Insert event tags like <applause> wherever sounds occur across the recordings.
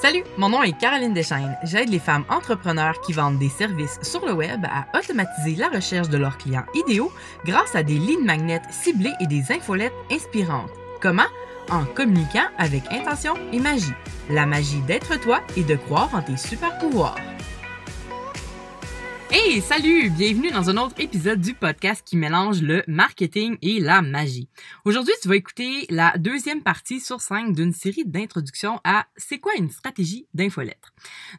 Salut, mon nom est Caroline Deschaines. J'aide les femmes entrepreneurs qui vendent des services sur le web à automatiser la recherche de leurs clients idéaux grâce à des lignes magnètes ciblées et des infolettes inspirantes. Comment? En communiquant avec intention et magie. La magie d'être toi et de croire en tes super pouvoirs. Hey, salut! Bienvenue dans un autre épisode du podcast qui mélange le marketing et la magie. Aujourd'hui, tu vas écouter la deuxième partie sur cinq d'une série d'introductions à C'est quoi une stratégie d'infolettre?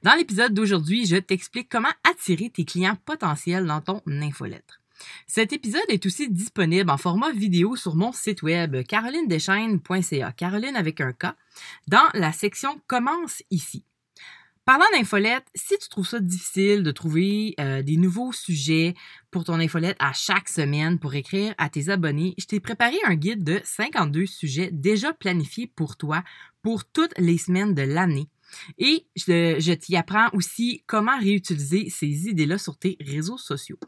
Dans l'épisode d'aujourd'hui, je t'explique comment attirer tes clients potentiels dans ton infolettre. Cet épisode est aussi disponible en format vidéo sur mon site web carolinedeschaines.ca, Caroline avec un K, dans la section Commence ici. Parlant d'infolette, si tu trouves ça difficile de trouver euh, des nouveaux sujets pour ton infolette à chaque semaine pour écrire à tes abonnés, je t'ai préparé un guide de 52 sujets déjà planifiés pour toi pour toutes les semaines de l'année. Et je, je t'y apprends aussi comment réutiliser ces idées-là sur tes réseaux sociaux.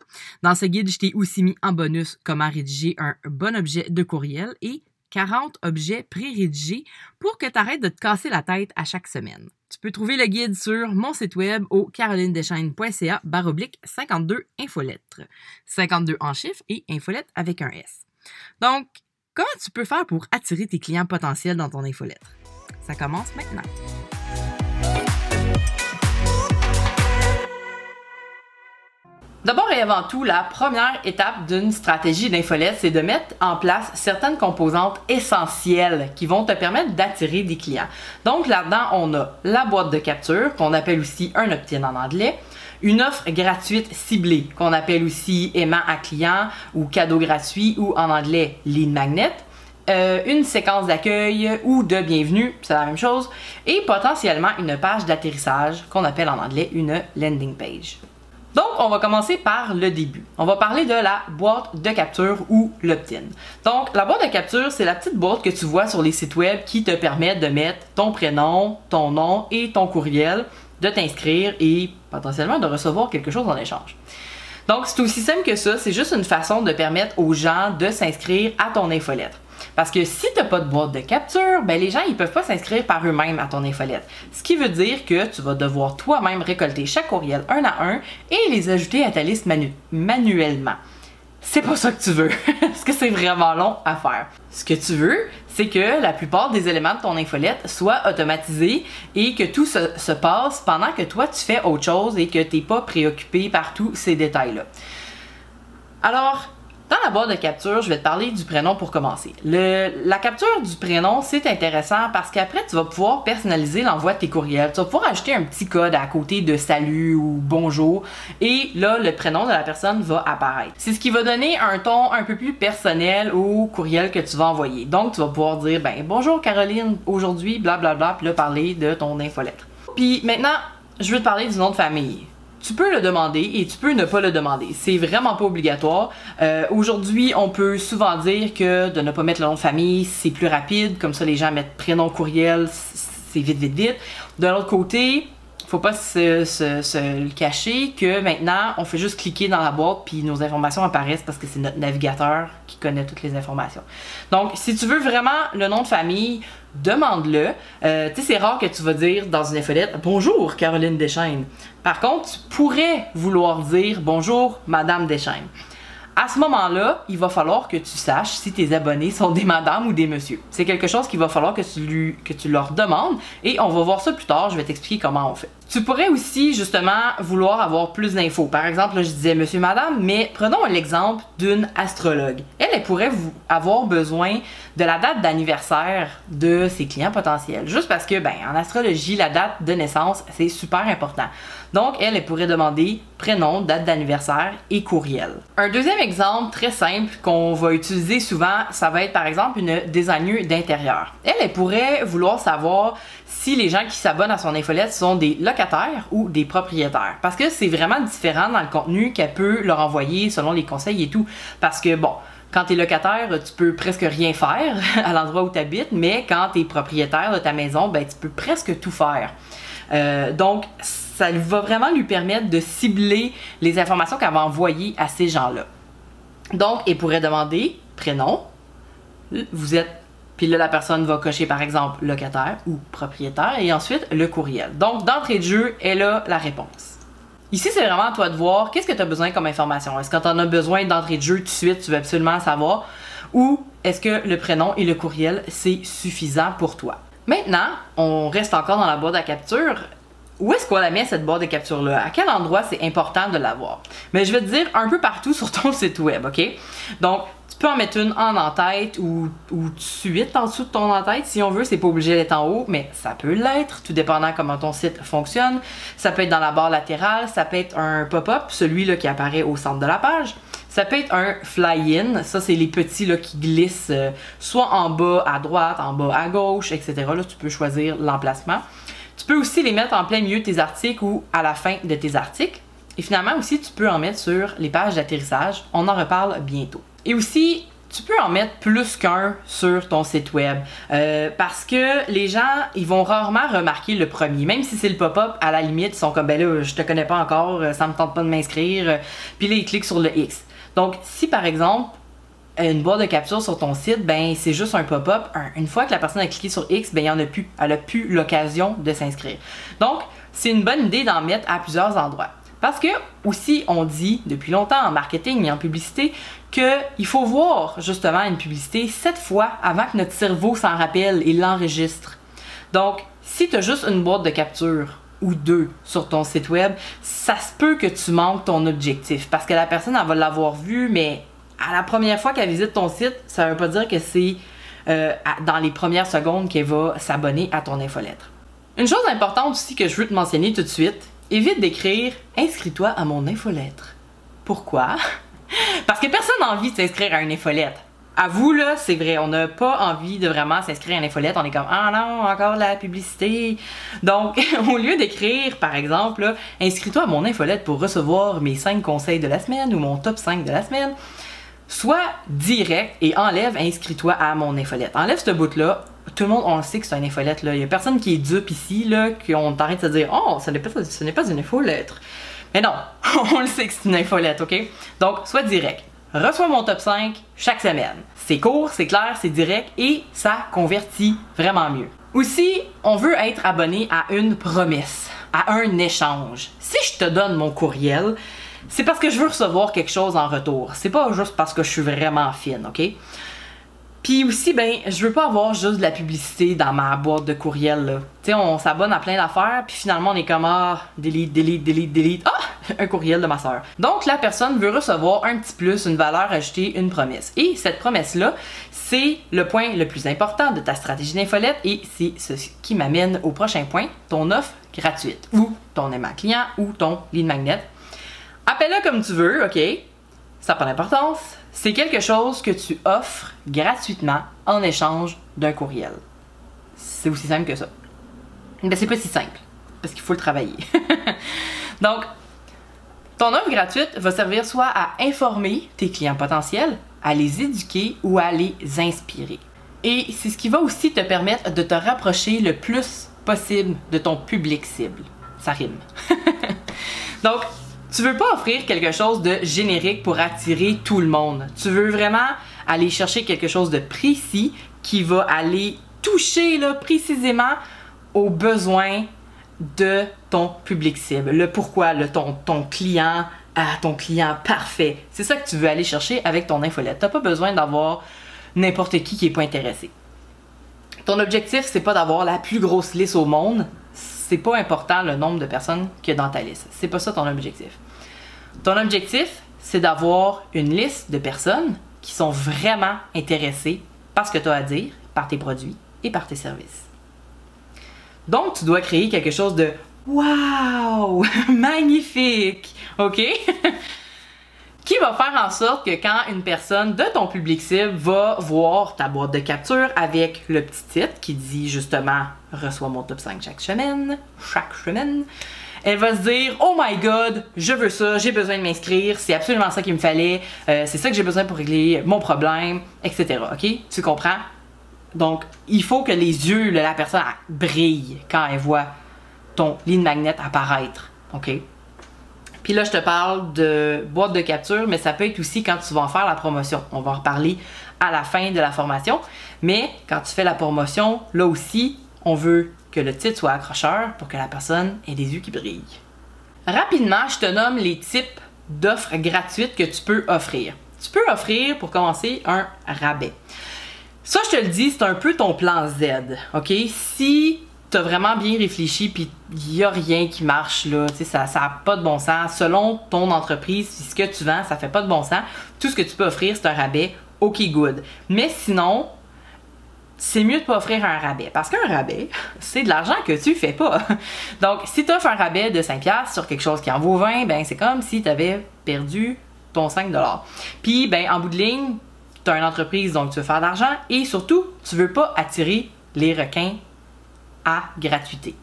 Dans ce guide, je t'ai aussi mis en bonus comment rédiger un bon objet de courriel et 40 objets pré-rédigés pour que tu arrêtes de te casser la tête à chaque semaine. Tu peux trouver le guide sur mon site web au carolinedeschaines.ca baroblique 52 infolettres. 52 en chiffres et infolettre avec un S. Donc, comment tu peux faire pour attirer tes clients potentiels dans ton infolettre? Ça commence maintenant. D'abord et avant tout, la première étape d'une stratégie d'infolette, c'est de mettre en place certaines composantes essentielles qui vont te permettre d'attirer des clients. Donc là-dedans, on a la boîte de capture, qu'on appelle aussi un opt-in en anglais, une offre gratuite ciblée, qu'on appelle aussi aimant à client ou cadeau gratuit ou en anglais lead magnet, euh, une séquence d'accueil ou de bienvenue, c'est la même chose, et potentiellement une page d'atterrissage qu'on appelle en anglais une landing page. Donc, on va commencer par le début. On va parler de la boîte de capture ou l'opt-in. Donc, la boîte de capture, c'est la petite boîte que tu vois sur les sites web qui te permet de mettre ton prénom, ton nom et ton courriel, de t'inscrire et potentiellement de recevoir quelque chose en échange. Donc, c'est aussi simple que ça. C'est juste une façon de permettre aux gens de s'inscrire à ton infolettre. Parce que si tu n'as pas de boîte de capture, ben les gens ils peuvent pas s'inscrire par eux-mêmes à ton infolette. Ce qui veut dire que tu vas devoir toi-même récolter chaque courriel un à un et les ajouter à ta liste manuellement. C'est pas ça que tu veux, <laughs> parce que c'est vraiment long à faire. Ce que tu veux, c'est que la plupart des éléments de ton infolette soient automatisés et que tout se, se passe pendant que toi tu fais autre chose et que tu n'es pas préoccupé par tous ces détails-là. Alors, dans la boîte de capture, je vais te parler du prénom pour commencer. la capture du prénom, c'est intéressant parce qu'après, tu vas pouvoir personnaliser l'envoi de tes courriels. Tu vas pouvoir ajouter un petit code à côté de salut ou bonjour et là, le prénom de la personne va apparaître. C'est ce qui va donner un ton un peu plus personnel au courriel que tu vas envoyer. Donc, tu vas pouvoir dire, ben, bonjour Caroline, aujourd'hui, blablabla, puis là, parler de ton infolettre. Puis maintenant, je veux te parler du nom de famille tu peux le demander et tu peux ne pas le demander. C'est vraiment pas obligatoire. Euh, aujourd'hui, on peut souvent dire que de ne pas mettre le nom de famille, c'est plus rapide. Comme ça, les gens mettent prénom, courriel, c'est vite, vite, vite. De l'autre côté, faut pas se, le cacher que maintenant, on fait juste cliquer dans la boîte puis nos informations apparaissent parce que c'est notre navigateur qui connaît toutes les informations. Donc, si tu veux vraiment le nom de famille, demande-le. Euh, tu sais, c'est rare que tu vas dire dans une infolette Bonjour Caroline Deschaines. Par contre, tu pourrais vouloir dire Bonjour Madame Deschaines. À ce moment-là, il va falloir que tu saches si tes abonnés sont des madames ou des messieurs. C'est quelque chose qu'il va falloir que tu, leur demandes et on va voir ça plus tard. Je vais t'expliquer comment on fait. Tu pourrais aussi justement vouloir avoir plus d'infos. Par exemple, je disais monsieur, madame, mais prenons l'exemple d'une astrologue. Elle, elle pourrait avoir besoin de la date d'anniversaire de ses clients potentiels. Juste parce que, ben, en astrologie, la date de naissance, c'est super important. Donc, elle, pourrait demander prénom, date d'anniversaire et courriel. Un deuxième exemple très simple qu'on va utiliser souvent, ça va être par exemple une designer d'intérieur. Elle, pourrait vouloir savoir si les gens qui s'abonnent à son infolette sont des locataires ou des propriétaires. Parce que c'est vraiment différent dans le contenu qu'elle peut leur envoyer selon les conseils et tout. Parce que bon, quand tu es locataire, tu peux presque rien faire <laughs> à l'endroit où tu habites, mais quand tu es propriétaire de ta maison, ben, tu peux presque tout faire. Euh, donc, ça va vraiment lui permettre de cibler les informations qu'elle va envoyer à ces gens-là. Donc, elle pourrait demander prénom, vous êtes Puis là, la personne va cocher par exemple locataire ou propriétaire et ensuite le courriel. Donc, d'entrée de jeu, elle a la réponse. Ici, c'est vraiment à toi de voir qu'est-ce que tu as besoin comme information? Est-ce que tu en as besoin d'entrée de jeu tout de suite, tu veux absolument savoir, ou est-ce que le prénom et le courriel, c'est suffisant pour toi? Maintenant, on reste encore dans la boîte à capture. Où est-ce qu'on la met cette boîte de capture-là? À quel endroit c'est important de l'avoir? Mais je vais te dire un peu partout <laughs> sur ton site web, OK? Donc, tu peux en mettre une en en-tête ou, ou suite en dessous de ton en-tête si on veut. C'est pas obligé d'être en haut, mais ça peut l'être, tout dépendant comment ton site fonctionne. Ça peut être dans la barre latérale, ça peut être un pop-up, celui-là qui apparaît au centre de la page. Ça peut être un fly-in, ça c'est les petits là, qui glissent euh, soit en bas à droite, en bas à gauche, etc. Là, tu peux choisir l'emplacement. Tu peux aussi les mettre en plein milieu de tes articles ou à la fin de tes articles. Et finalement aussi, tu peux en mettre sur les pages d'atterrissage. On en reparle bientôt. Et aussi, tu peux en mettre plus qu'un sur ton site web euh, parce que les gens ils vont rarement remarquer le premier même si c'est le pop-up à la limite ils sont comme ben là je te connais pas encore ça me tente pas de m'inscrire puis là ils cliquent sur le X donc si par exemple une boîte de capture sur ton site, ben c'est juste un pop-up. Une fois que la personne a cliqué sur X, ben il y en a plus. Elle a plus l'occasion de s'inscrire. Donc, c'est une bonne idée d'en mettre à plusieurs endroits. Parce que aussi, on dit depuis longtemps en marketing et en publicité qu'il faut voir justement une publicité sept fois avant que notre cerveau s'en rappelle et l'enregistre. Donc, si tu as juste une boîte de capture ou deux sur ton site web, ça se peut que tu manques ton objectif parce que la personne, elle va l'avoir vu, mais à la première fois qu'elle visite ton site, ça veut pas dire que c'est euh, dans les premières secondes qu'elle va s'abonner à ton infolettre. Une chose importante aussi que je veux te mentionner tout de suite, évite d'écrire Inscris-toi à mon infolettre. Pourquoi? <laughs> Parce que personne n'a envie de s'inscrire à une infolettre. À vous, là, c'est vrai, on n'a pas envie de vraiment s'inscrire à une infolette. On est comme, ah non, encore la publicité. Donc, <laughs> au lieu d'écrire, par exemple, inscris-toi à mon infolette pour recevoir mes 5 conseils de la semaine ou mon top 5 de la semaine, soit direct et enlève inscris-toi à mon infolette. Enlève ce bout-là, tout le monde, on le sait que c'est une infolette. Là. Il n'y a personne qui est dupe ici, là, qu'on t'arrête de se dire Oh, ce n'est pas, pas une infolettre. Mais non, <laughs> on le sait que c'est une infolette, OK? Donc, sois direct. Reçois mon top 5 chaque semaine. C'est court, c'est clair, c'est direct et ça convertit vraiment mieux. Aussi, on veut être abonné à une promesse, à un échange. Si je te donne mon courriel, c'est parce que je veux recevoir quelque chose en retour. C'est pas juste parce que je suis vraiment fine, OK? Puis aussi, ben, je veux pas avoir juste de la publicité dans ma boîte de courriel, là. Tu sais, on s'abonne à plein d'affaires, puis finalement, on est comme, ah, delete, delete, delete, delete. Ah! <laughs> Un courriel de ma soeur. Donc, la personne veut recevoir un petit plus, une valeur ajoutée, une promesse. Et cette promesse-là, c'est le point le plus important de ta stratégie d'infolette et c'est ce qui m'amène au prochain point, ton offre gratuite ou ton aimant client ou ton lead magnet. Appelle-le comme tu veux, OK? Ça n'a pas d'importance c'est quelque chose que tu offres gratuitement en échange d'un courriel. C'est aussi simple que ça. Mais c'est pas si simple, parce qu'il faut le travailler. <laughs> Donc, ton offre gratuite va servir soit à informer tes clients potentiels, à les éduquer ou à les inspirer. Et c'est ce qui va aussi te permettre de te rapprocher le plus possible de ton public cible. Ça rime. <laughs> Donc, tu veux pas offrir quelque chose de générique pour attirer tout le monde. Tu veux vraiment aller chercher quelque chose de précis qui va aller toucher là, précisément aux besoins de ton public cible. Le pourquoi, le ton, ton client, à ton client parfait. C'est ça que tu veux aller chercher avec ton infolette. T'as pas besoin d'avoir n'importe qui qui est pas intéressé. Ton objectif, c'est pas d'avoir la plus grosse liste au monde, c'est pas important le nombre de personnes qu'il y a dans ta liste. C'est pas ça ton objectif. Ton objectif, c'est d'avoir une liste de personnes qui sont vraiment intéressées par ce que tu as à dire, par tes produits et par tes services. Donc, tu dois créer quelque chose de Wow! <laughs> Magnifique! OK? <laughs> qui va faire en sorte que quand une personne de ton public cible va voir ta boîte de capture avec le petit titre qui dit justement reçois mon top 5 chaque semaine, chaque semaine, elle va se dire Oh my god, je veux ça, j'ai besoin de m'inscrire, c'est absolument ça qu'il me fallait, euh, c'est ça que j'ai besoin pour régler mon problème, etc. Ok? Tu comprends? Donc, il faut que les yeux de la personne brillent quand elle voit ton ligne magnet apparaître. Ok? Puis là, je te parle de boîte de capture, mais ça peut être aussi quand tu vas en faire la promotion. On va en reparler à la fin de la formation. Mais quand tu fais la promotion, là aussi, on veut que le titre soit accrocheur pour que la personne ait des yeux qui brillent. Rapidement, je te nomme les types d'offres gratuites que tu peux offrir. Tu peux offrir, pour commencer, un rabais. Ça, je te le dis, c'est un peu ton plan Z, OK? Si tu as vraiment bien réfléchi puis il n'y a rien qui marche là, ça n'a pas de bon sens. Selon ton entreprise, ce que tu vends, ça fait pas de bon sens, tout ce que tu peux offrir, c'est un rabais, OK, good. Mais sinon, c'est mieux de pas offrir un rabais. Parce qu'un rabais, <laughs> c'est de l'argent que tu fais pas. <laughs> Donc, si tu offres un rabais de 5$ sur quelque chose qui en vaut 20, ben c'est comme si tu avais perdu ton 5$. Puis, ben, en bout de ligne, tu as une entreprise, donc tu veux faire de l'argent et surtout, tu veux pas attirer les requins à gratuité.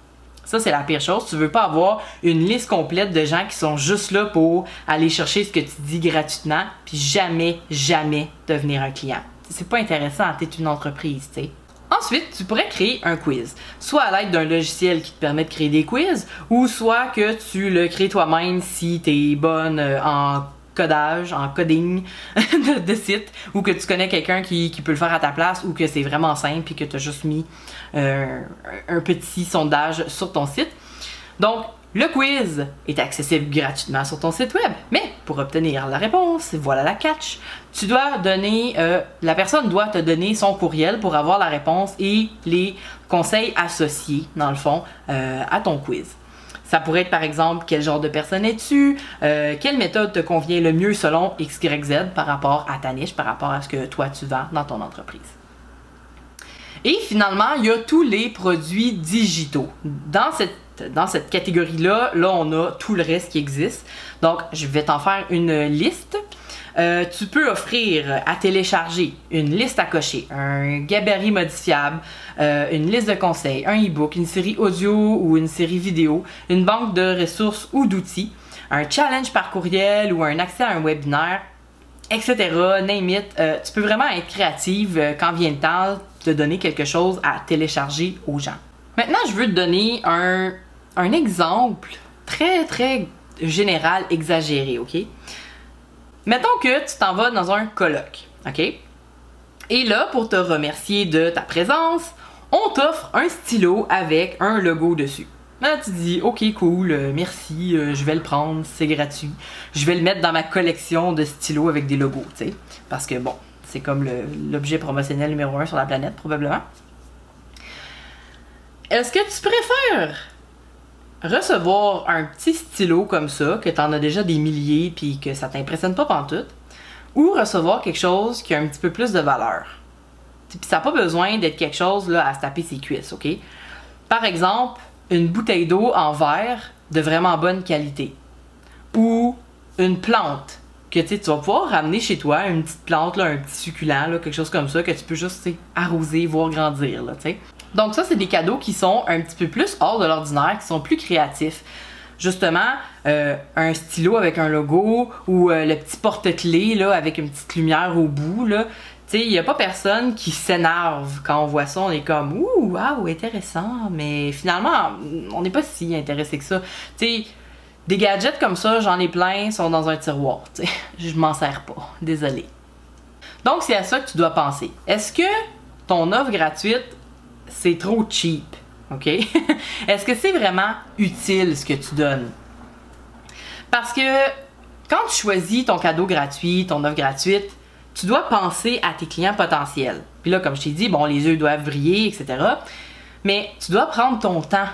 Ça, c'est la pire chose. Tu veux pas avoir une liste complète de gens qui sont juste là pour aller chercher ce que tu dis gratuitement, puis jamais, jamais devenir un client c'est pas intéressant, t'es une entreprise, tu sais. Ensuite, tu pourrais créer un quiz, soit à l'aide d'un logiciel qui te permet de créer des quiz, ou soit que tu le crées toi-même si tu es bonne euh, en codage, en coding <laughs> de, site, ou que tu connais quelqu'un qui, peut le faire à ta place, ou que c'est vraiment simple et que tu as juste mis euh, un petit sondage sur ton site. Donc, le quiz est accessible gratuitement sur ton site web, mais pour obtenir la réponse, voilà la catch. Tu dois donner, euh, la personne doit te donner son courriel pour avoir la réponse et les conseils associés, dans le fond, euh, à ton quiz. Ça pourrait être par exemple quel genre de personne es-tu, euh, quelle méthode te convient le mieux selon XYZ par rapport à ta niche, par rapport à ce que toi tu vends dans ton entreprise? Et finalement, il y a tous les produits digitaux. Dans cette dans cette catégorie-là, là, on a tout le reste qui existe. Donc, je vais t'en faire une liste. Euh, tu peux offrir à télécharger une liste à cocher, un gabarit modifiable, euh, une liste de conseils, un e-book, une série audio ou une série vidéo, une banque de ressources ou d'outils, un challenge par courriel ou un accès à un webinaire, etc. Name it. Euh, tu peux vraiment être créative quand vient le temps de donner quelque chose à télécharger aux gens. Maintenant, je veux te donner un un exemple très, très général, exagéré, OK? Mettons que tu t'en vas dans un colloque, OK? Et là, pour te remercier de ta présence, on t'offre un stylo avec un logo dessus. Là, tu dis, ok, cool, euh, merci, euh, je vais le prendre, c'est gratuit. Je vais le mettre dans ma collection de stylos avec des logos, tu sais. Parce que bon, c'est comme l'objet promotionnel numéro un sur la planète, probablement. Est-ce que tu préfères recevoir un petit stylo comme ça, que tu en as déjà des milliers puis que ça t'impressionne pas pantoute, ou recevoir quelque chose qui a un petit peu plus de valeur. Puis ça n'a pas besoin d'être quelque chose là, à se taper ses cuisses, OK? Par exemple, une bouteille d'eau en verre de vraiment bonne qualité. Ou une plante que tu vas pouvoir ramener chez toi, une petite plante, là, un petit succulent, là, quelque chose comme ça, que tu peux juste arroser, voir grandir. Là. Donc ça, c'est des cadeaux qui sont un petit peu plus hors de l'ordinaire, qui sont plus créatifs. Justement, euh, un stylo avec un logo ou euh, le petit porte-clés là, avec une petite lumière au bout. Là. Il n'y a pas personne qui s'énerve quand on voit ça. On est comme, ouh, waouh, intéressant. Mais finalement, on n'est pas si intéressé que ça. sais, des gadgets comme ça, j'en ai plein, sont dans un tiroir. T'sais. <laughs> Je m'en sers pas. Désolé. Donc, c'est à ça que tu dois penser. Est-ce que ton offre gratuite c'est trop cheap. OK? <laughs> Est-ce que c'est vraiment utile ce que tu donnes? Parce que quand tu choisis ton cadeau gratuit, ton offre gratuite, tu dois penser à tes clients potentiels. Puis là, comme je t'ai dit, bon, les yeux doivent briller, etc. Mais tu dois prendre ton temps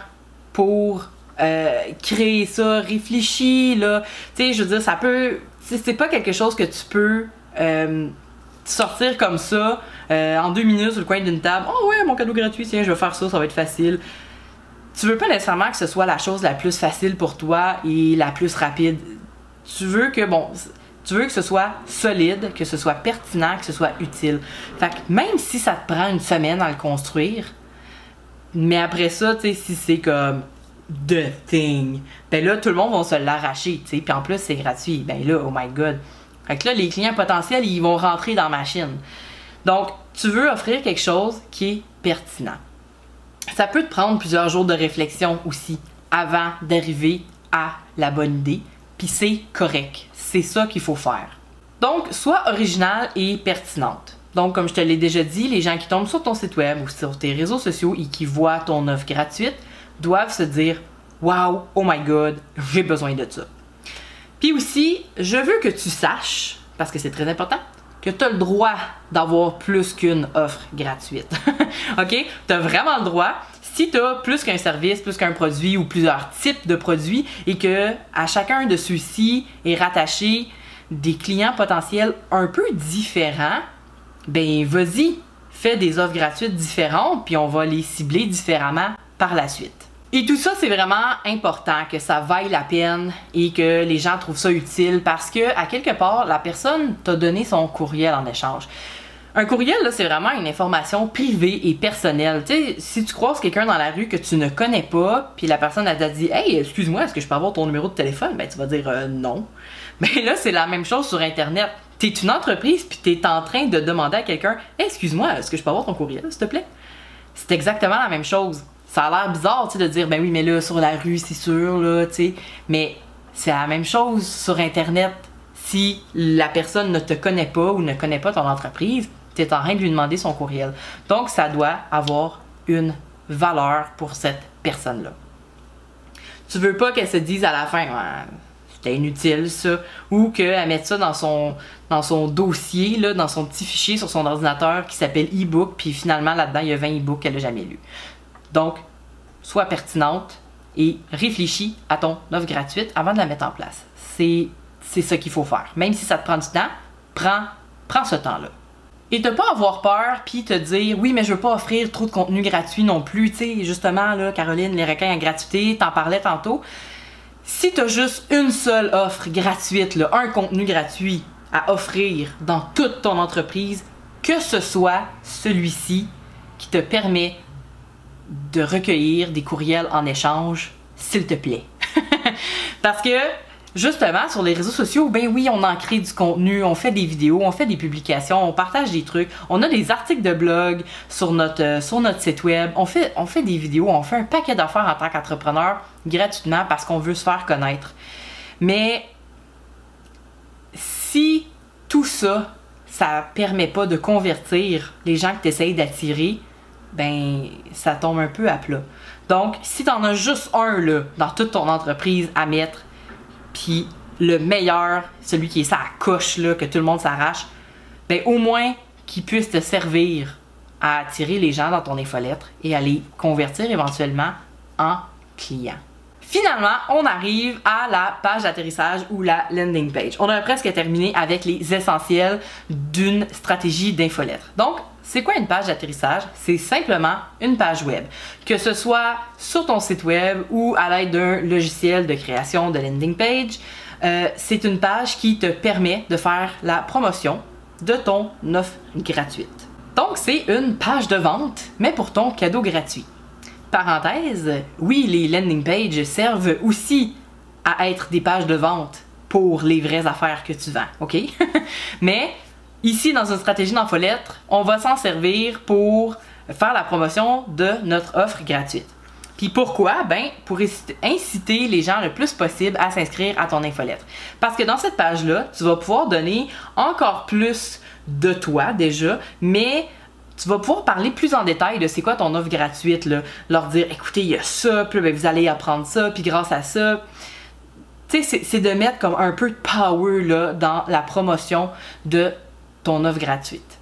pour euh, créer ça, réfléchir, là. Tu sais, je veux dire, ça peut. C'est pas quelque chose que tu peux euh, sortir comme ça euh, en deux minutes sur le coin d'une table. Oh ouais, mon cadeau gratuit, tiens, je vais faire ça, ça va être facile. Tu veux pas nécessairement que ce soit la chose la plus facile pour toi et la plus rapide. Tu veux que, bon, tu veux que ce soit solide, que ce soit pertinent, que ce soit utile. Fait que même si ça te prend une semaine à le construire, mais après ça, tu sais, si c'est comme the thing, ben là, tout le monde va se l'arracher, tu sais, puis en plus, c'est gratuit. Ben là, oh my god. Fait que là, les clients potentiels, ils vont rentrer dans ma machine. Donc, tu veux offrir quelque chose qui est pertinent. Ça peut te prendre plusieurs jours de réflexion aussi avant d'arriver à la bonne idée. puis c'est correct. C'est ça qu'il faut faire. Donc, sois originale et pertinente. Donc, comme je te l'ai déjà dit, les gens qui tombent sur ton site web ou sur tes réseaux sociaux et qui voient ton offre gratuite doivent se dire Wow, oh my god, j'ai besoin de ça. Puis aussi, je veux que tu saches, parce que c'est très important, que tu as le droit d'avoir plus qu'une offre gratuite. <laughs> OK? Tu as vraiment le droit. Si tu as plus qu'un service, plus qu'un produit ou plusieurs types de produits et que à chacun de ceux-ci est rattaché des clients potentiels un peu différents, ben vas-y, fais des offres gratuites différentes puis on va les cibler différemment par la suite. Et tout ça, c'est vraiment important que ça vaille la peine et que les gens trouvent ça utile parce que, à quelque part, la personne t'a donné son courriel en échange. Un courriel, là, c'est vraiment une information privée et personnelle. Tu sais, si tu croises quelqu'un dans la rue que tu ne connais pas, puis la personne a dit Hey, excuse-moi, est-ce que je peux avoir ton numéro de téléphone? Ben, tu vas dire euh, non. <laughs> Mais là, c'est la même chose sur Internet. T'es une entreprise, puis t'es en train de demander à quelqu'un Excuse-moi, est-ce que je peux avoir ton courriel, s'il te plaît? C'est exactement la même chose ça a l'air bizarre, tu sais, de dire, ben oui, mais là, sur la rue, c'est sûr, là, tu sais. Mais c'est la même chose sur Internet. Si la personne ne te connaît pas ou ne connaît pas ton entreprise, tu es en train de lui demander son courriel. Donc, ça doit avoir une valeur pour cette personne-là. Tu veux pas qu'elle se dise à la fin, c'était inutile ça, ou qu'elle mette ça dans son, dans son dossier, là, dans son petit fichier sur son ordinateur qui s'appelle e-book, puis finalement là-dedans il y a 20 e-books qu'elle n'a jamais lus. Donc, sois pertinente et réfléchis à ton offre gratuite avant de la mettre en place. C'est, ce qu'il faut faire. Même si ça te prend du temps, prends, prends ce temps-là. Et ne pas avoir peur puis te dire oui mais je veux pas offrir trop de contenu gratuit non plus, tu sais justement là Caroline les requins en gratuité, t'en parlais tantôt. Si tu as juste une seule offre gratuite, un contenu gratuit à offrir dans toute ton entreprise, que ce soit celui-ci qui te permet de recueillir des courriels en échange, s'il te plaît. <laughs> Parce que justement, sur les réseaux sociaux, ben oui, on en crée du contenu, on fait des vidéos, on fait des publications, on partage des trucs, on a des articles de blog sur notre, euh, sur notre site web, on fait, on fait des vidéos, on fait un paquet d'affaires en tant qu'entrepreneur gratuitement parce qu'on veut se faire connaître. Mais si tout ça, ça permet pas de convertir les gens que tu essayes d'attirer, ben ça tombe un peu à plat. Donc, si tu en as juste un là, dans toute ton entreprise à mettre, puis le meilleur, celui qui est ça à coche que tout le monde s'arrache, ben au moins qu'il puisse te servir à attirer les gens dans ton infolettre et à les convertir éventuellement en clients. Finalement, on arrive à la page d'atterrissage ou la landing page. On a presque terminé avec les essentiels d'une stratégie d'infolettre. Donc, c'est quoi une page d'atterrissage? C'est simplement une page web. Que ce soit sur ton site web ou à l'aide d'un logiciel de création de landing page, euh, c'est une page qui te permet de faire la promotion de ton offre gratuite. Donc, c'est une page de vente, mais pour ton cadeau gratuit. Parenthèse, oui, les landing pages servent aussi à être des pages de vente pour les vraies affaires que tu vends, OK? <laughs> mais Ici, dans une stratégie d'infolettre, on va s'en servir pour faire la promotion de notre offre gratuite. Puis pourquoi? Ben, pour inciter les gens le plus possible à s'inscrire à ton infolettre. Parce que dans cette page-là, tu vas pouvoir donner encore plus de toi déjà, mais tu vas pouvoir parler plus en détail de c'est quoi ton offre gratuite, là. leur dire écoutez, il y a ça, puis ben, vous allez apprendre ça, puis grâce à ça. Tu sais, c'est de mettre comme un peu de power là, dans la promotion de ton offre gratuite.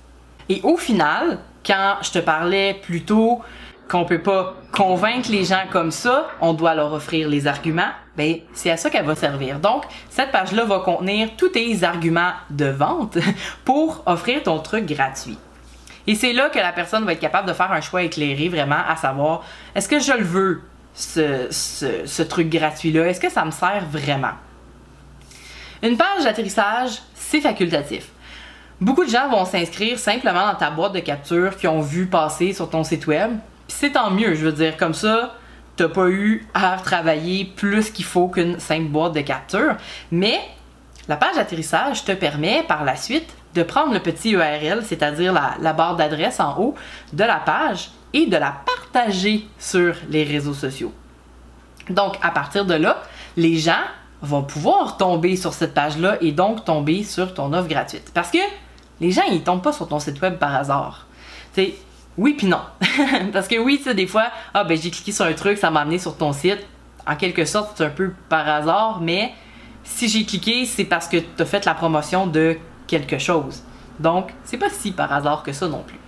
Et au final, quand je te parlais plutôt qu'on peut pas convaincre les gens comme ça, on doit leur offrir les arguments, ben c'est à ça qu'elle va servir. Donc cette page-là va contenir tous tes arguments de vente <laughs> pour offrir ton truc gratuit. Et c'est là que la personne va être capable de faire un choix éclairé vraiment à savoir est-ce que je le veux ce, ce truc gratuit-là, est-ce que ça me sert vraiment? Une page d'atterrissage, c'est facultatif. Beaucoup de gens vont s'inscrire simplement dans ta boîte de capture qu'ils ont vu passer sur ton site web. C'est tant mieux, je veux dire, comme ça, t'as pas eu à travailler plus qu'il faut qu'une simple boîte de capture. Mais la page d'atterrissage te permet par la suite de prendre le petit URL, c'est-à-dire la, barre d'adresse en haut de la page, et de la partager sur les réseaux sociaux. Donc, à partir de là, les gens va pouvoir tomber sur cette page-là et donc tomber sur ton offre gratuite. Parce que les gens, ils tombent pas sur ton site web par hasard. sais, oui puis non. <laughs> Parce que oui, tu sais, des fois, ah ben j'ai cliqué sur un truc, ça m'a amené sur ton site. En quelque sorte, c'est un peu par hasard, mais si j'ai cliqué, c'est parce que tu as fait la promotion de quelque chose. Donc, c'est pas si par hasard que ça non plus.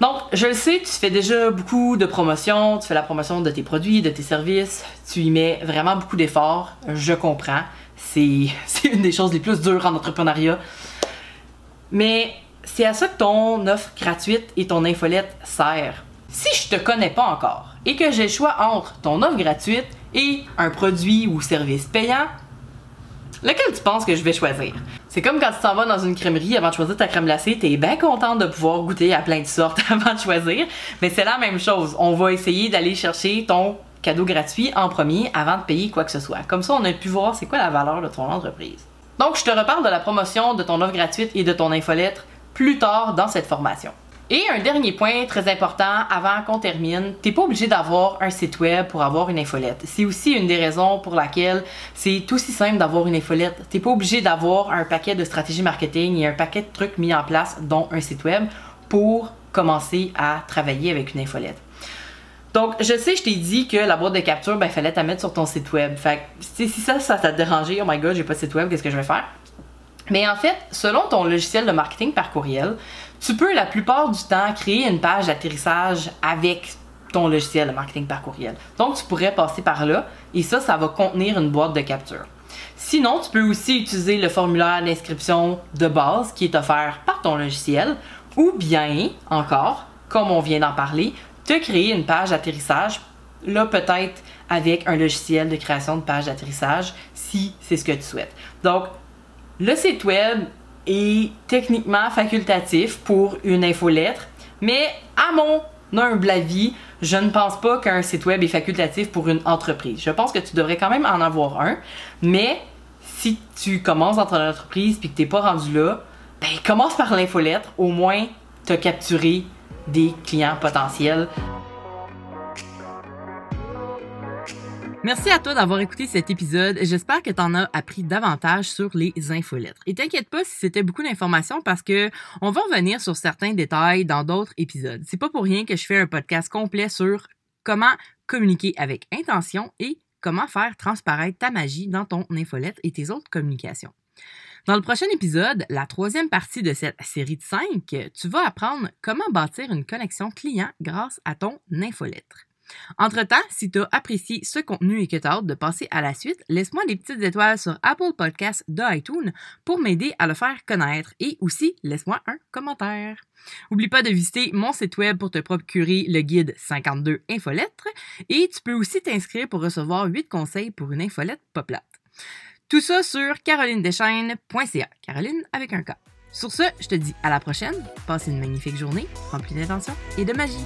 Donc, je le sais, tu fais déjà beaucoup de promotions, tu fais la promotion de tes produits, de tes services, tu y mets vraiment beaucoup d'efforts, je comprends. C'est <laughs> une des choses les plus dures en entrepreneuriat. Mais c'est à ça que ton offre gratuite et ton infolette sert. Si je te connais pas encore et que j'ai le choix entre ton offre gratuite et un produit ou service payant, lequel tu penses que je vais choisir? C'est comme quand tu t'en vas dans une crèmerie avant de choisir ta crème glacée, t'es bien contente de pouvoir goûter à plein de sortes <laughs> avant de choisir, mais c'est la même chose. On va essayer d'aller chercher ton cadeau gratuit en premier avant de payer quoi que ce soit. Comme ça, on a pu voir c'est quoi la valeur de ton entreprise. Donc, je te reparle de la promotion de ton offre gratuite et de ton infolettre plus tard dans cette formation. Et un dernier point très important avant qu'on termine, t'es pas obligé d'avoir un site web pour avoir une infolette. C'est aussi une des raisons pour laquelle c'est aussi simple d'avoir une infolette. T'es pas obligé d'avoir un paquet de stratégies marketing et un paquet de trucs mis en place, dont un site web, pour commencer à travailler avec une infolette. Donc, je sais, je t'ai dit que la boîte de capture, ben, fallait la mettre sur ton site web. Fait si ça, ça t'a dérangé, oh my god, j'ai pas de site web, qu'est-ce que je vais faire? Mais en fait, selon ton logiciel de marketing par courriel, tu peux la plupart du temps créer une page d'atterrissage avec ton logiciel de marketing par courriel. Donc, tu pourrais passer par là et ça, ça va contenir une boîte de capture. Sinon, tu peux aussi utiliser le formulaire d'inscription de base qui est offert par ton logiciel ou bien, encore, comme on vient d'en parler, te créer une page d'atterrissage, là peut-être avec un logiciel de création de page d'atterrissage si c'est ce que tu souhaites. Donc, le site web est techniquement facultatif pour une infolettre, mais à mon humble avis, je ne pense pas qu'un site web est facultatif pour une entreprise. Je pense que tu devrais quand même en avoir un, mais si tu commences dans ton entreprise et que tu n'es pas rendu là, ben commence par l'infolettre, au moins tu as capturé des clients potentiels. Merci à toi d'avoir écouté cet épisode. J'espère que tu en as appris davantage sur les infolettres. Et t'inquiète pas si c'était beaucoup d'informations parce que on va revenir sur certains détails dans d'autres épisodes. C'est pas pour rien que je fais un podcast complet sur comment communiquer avec intention et comment faire transparaître ta magie dans ton infolette et tes autres communications. Dans le prochain épisode, la troisième partie de cette série de cinq, tu vas apprendre comment bâtir une connexion client grâce à ton infolettre. Entre-temps, si tu as apprécié ce contenu et que tu as hâte de passer à la suite, laisse-moi des petites étoiles sur Apple Podcasts de iTunes pour m'aider à le faire connaître et aussi laisse-moi un commentaire. Oublie pas de visiter mon site web pour te procurer le guide 52 infolettres et tu peux aussi t'inscrire pour recevoir 8 conseils pour une infolette poplate. Tout ça sur carolinedeschaines.ca. Caroline avec un K. Sur ce, je te dis à la prochaine. Passe une magnifique journée remplie d'intention et de magie.